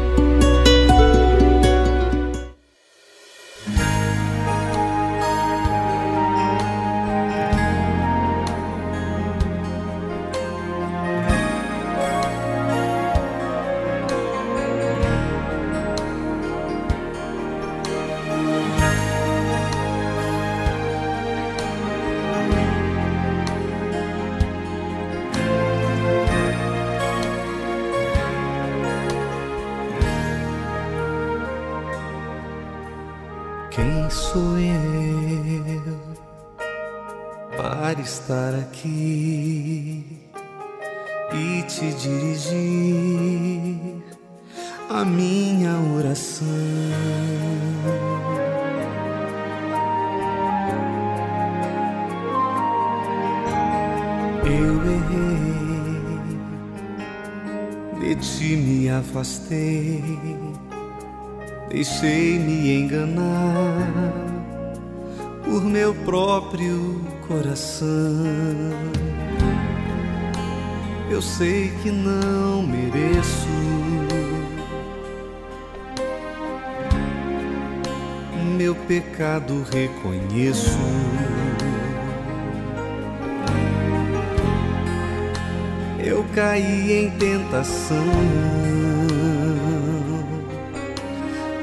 tentação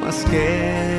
mas quero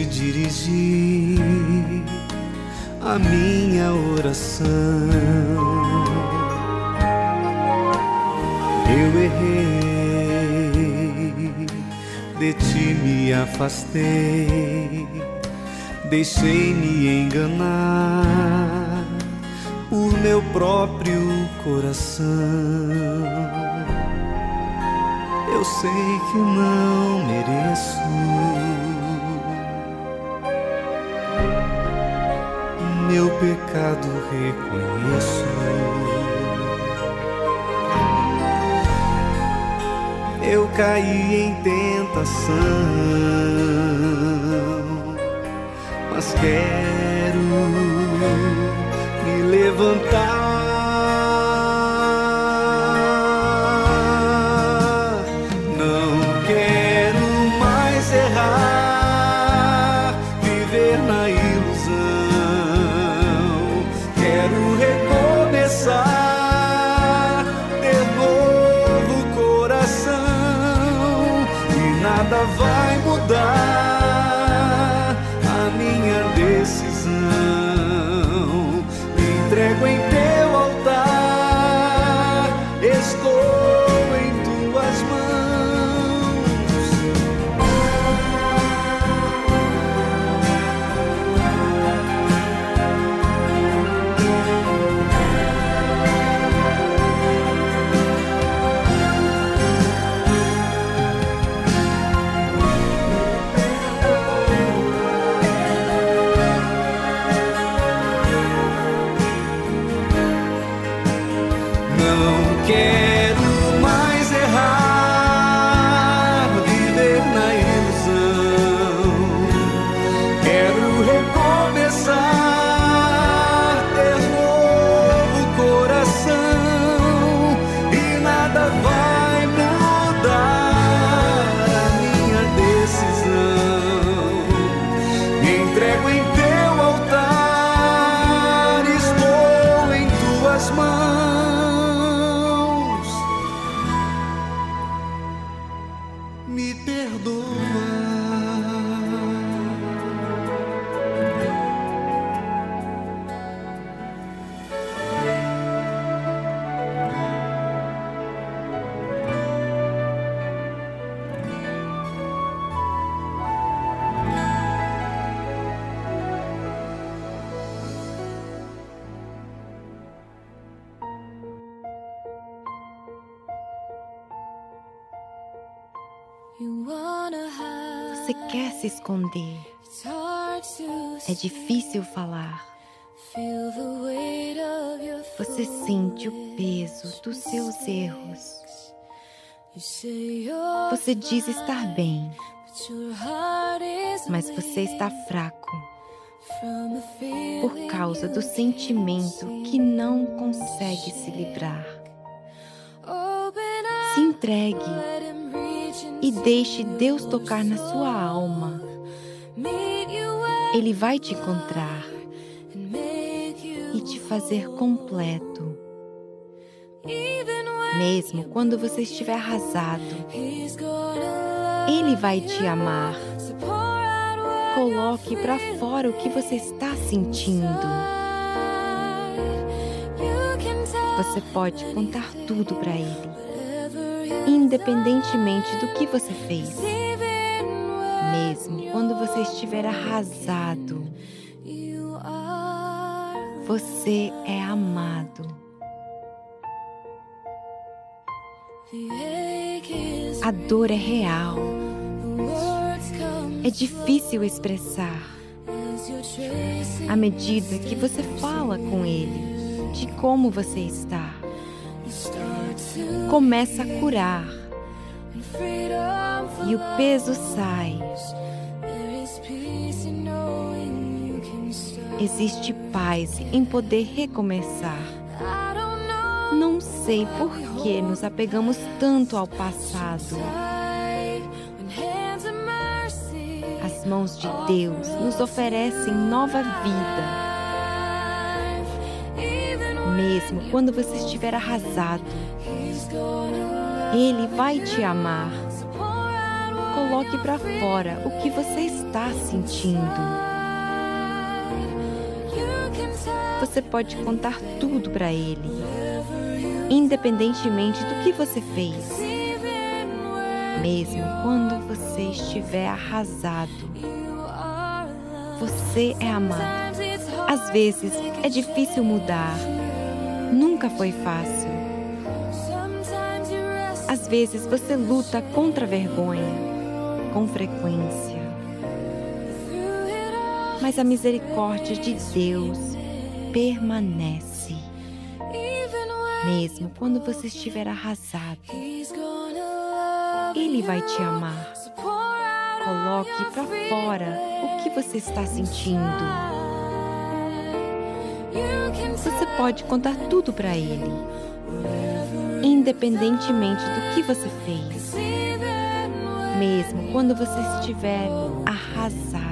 te dirigir a minha oração? Eu errei, de ti me afastei, deixei-me enganar por meu próprio coração. Eu sei que não mereço. Meu pecado reconheço. Eu caí em tentação, mas quero me levantar. Difícil falar. Você sente o peso dos seus erros. Você diz estar bem, mas você está fraco por causa do sentimento que não consegue se livrar. Se entregue e deixe Deus tocar na sua alma. Ele vai te encontrar e te fazer completo. Mesmo quando você estiver arrasado, Ele vai te amar. Coloque para fora o que você está sentindo. Você pode contar tudo para Ele, independentemente do que você fez. Você estiver arrasado, você é amado. A dor é real. É difícil expressar. À medida que você fala com ele de como você está, começa a curar e o peso sai. Existe paz em poder recomeçar. Não sei por que nos apegamos tanto ao passado. As mãos de Deus nos oferecem nova vida. Mesmo quando você estiver arrasado, Ele vai te amar. Coloque para fora o que você está sentindo. Você pode contar tudo para Ele, independentemente do que você fez. Mesmo quando você estiver arrasado, você é amado. Às vezes é difícil mudar, nunca foi fácil. Às vezes você luta contra a vergonha, com frequência. Mas a misericórdia de Deus permanece. Mesmo quando você estiver arrasado, Ele vai te amar. Coloque para fora o que você está sentindo. Você pode contar tudo para Ele, independentemente do que você fez. Mesmo quando você estiver arrasado,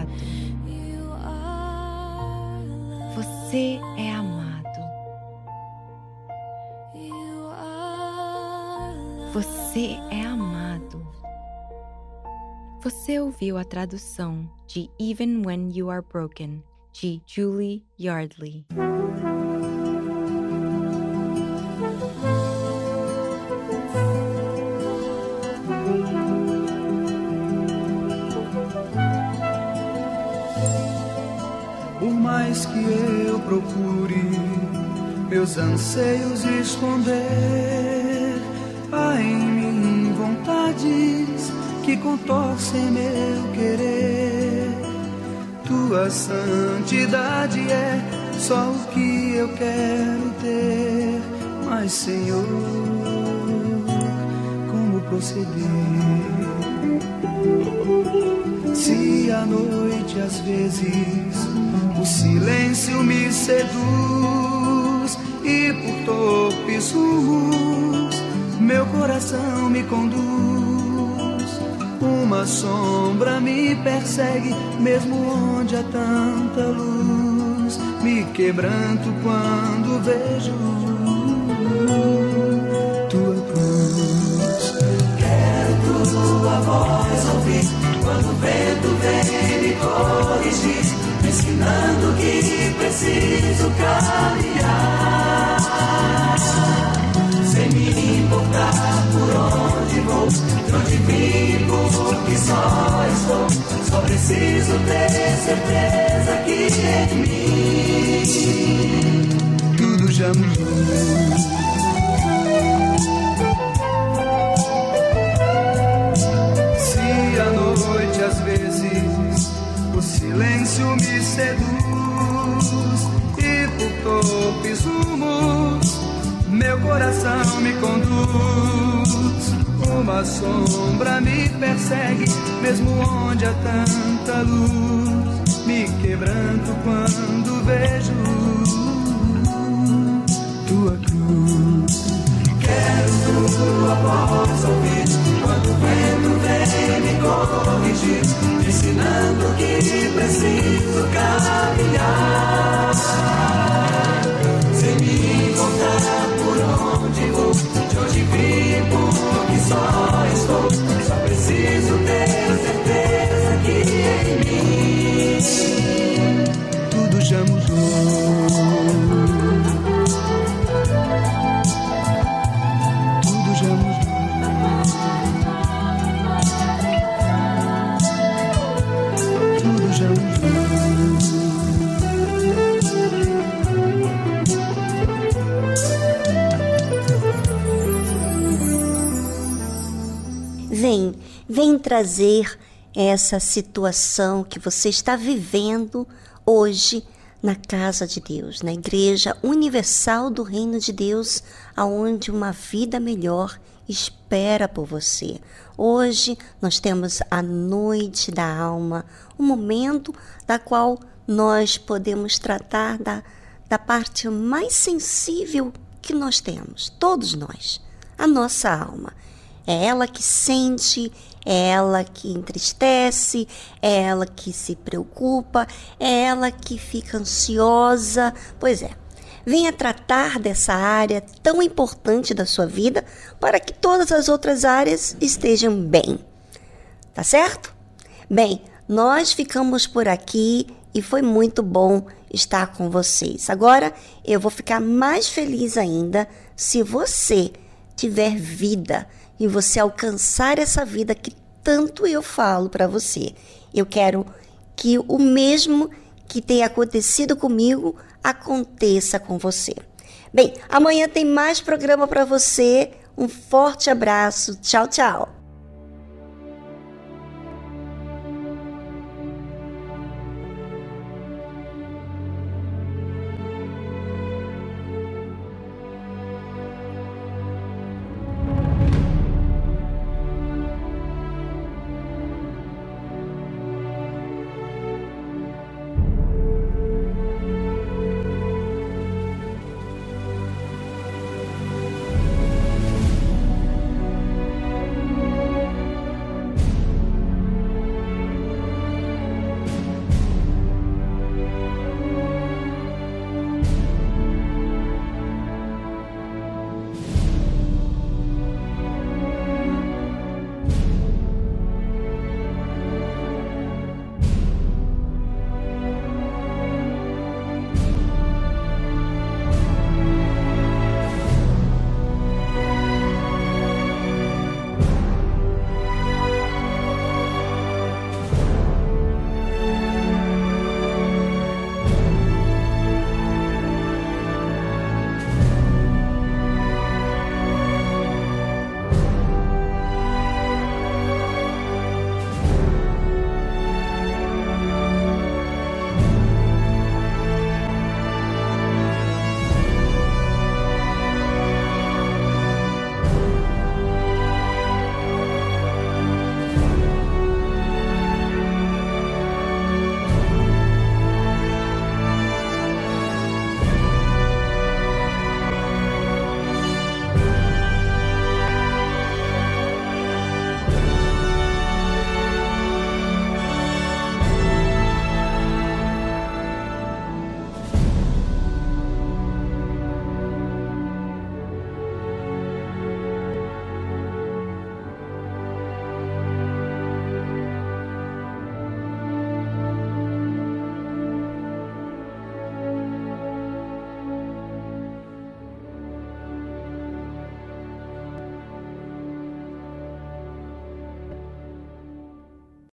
você é amado. Você é amado. Você ouviu a tradução de Even When You Are Broken, de Julie Yardley. Meus anseios esconder, há em mim vontades que contorcem meu querer. Tua santidade é só o que eu quero ter, mas Senhor, como proceder? Se à noite às vezes o silêncio me seduz por torpes rumos meu coração me conduz. Uma sombra me persegue, mesmo onde há tanta luz. Me quebranto quando vejo tua cruz. Quero tua voz ouvir quando o vento vem me corrigir, ensinando que preciso caminhar sem me importar por onde vou, de onde vivo, que só estou. Só preciso ter certeza que em mim tudo já mudou. silêncio me seduz golpes, rumos, meu coração me conduz. Uma sombra me persegue, mesmo onde há tanta luz. Me quebranto quando vejo tua cruz. Quero tua voz ouvir quando o vento vem me corrigir, ensinando que preciso caminhar. De onde vim por que só estou. Só preciso ter certeza que em mim trazer essa situação que você está vivendo hoje na casa de Deus, na Igreja Universal do Reino de Deus, aonde uma vida melhor espera por você. Hoje nós temos a noite da alma, um momento da qual nós podemos tratar da, da parte mais sensível que nós temos, todos nós, a nossa alma. É ela que sente, é ela que entristece, é ela que se preocupa, é ela que fica ansiosa. Pois é, venha tratar dessa área tão importante da sua vida para que todas as outras áreas estejam bem. Tá certo? Bem, nós ficamos por aqui e foi muito bom estar com vocês. Agora eu vou ficar mais feliz ainda se você tiver vida e você alcançar essa vida que tanto eu falo para você. Eu quero que o mesmo que tenha acontecido comigo aconteça com você. Bem, amanhã tem mais programa para você. Um forte abraço. Tchau, tchau.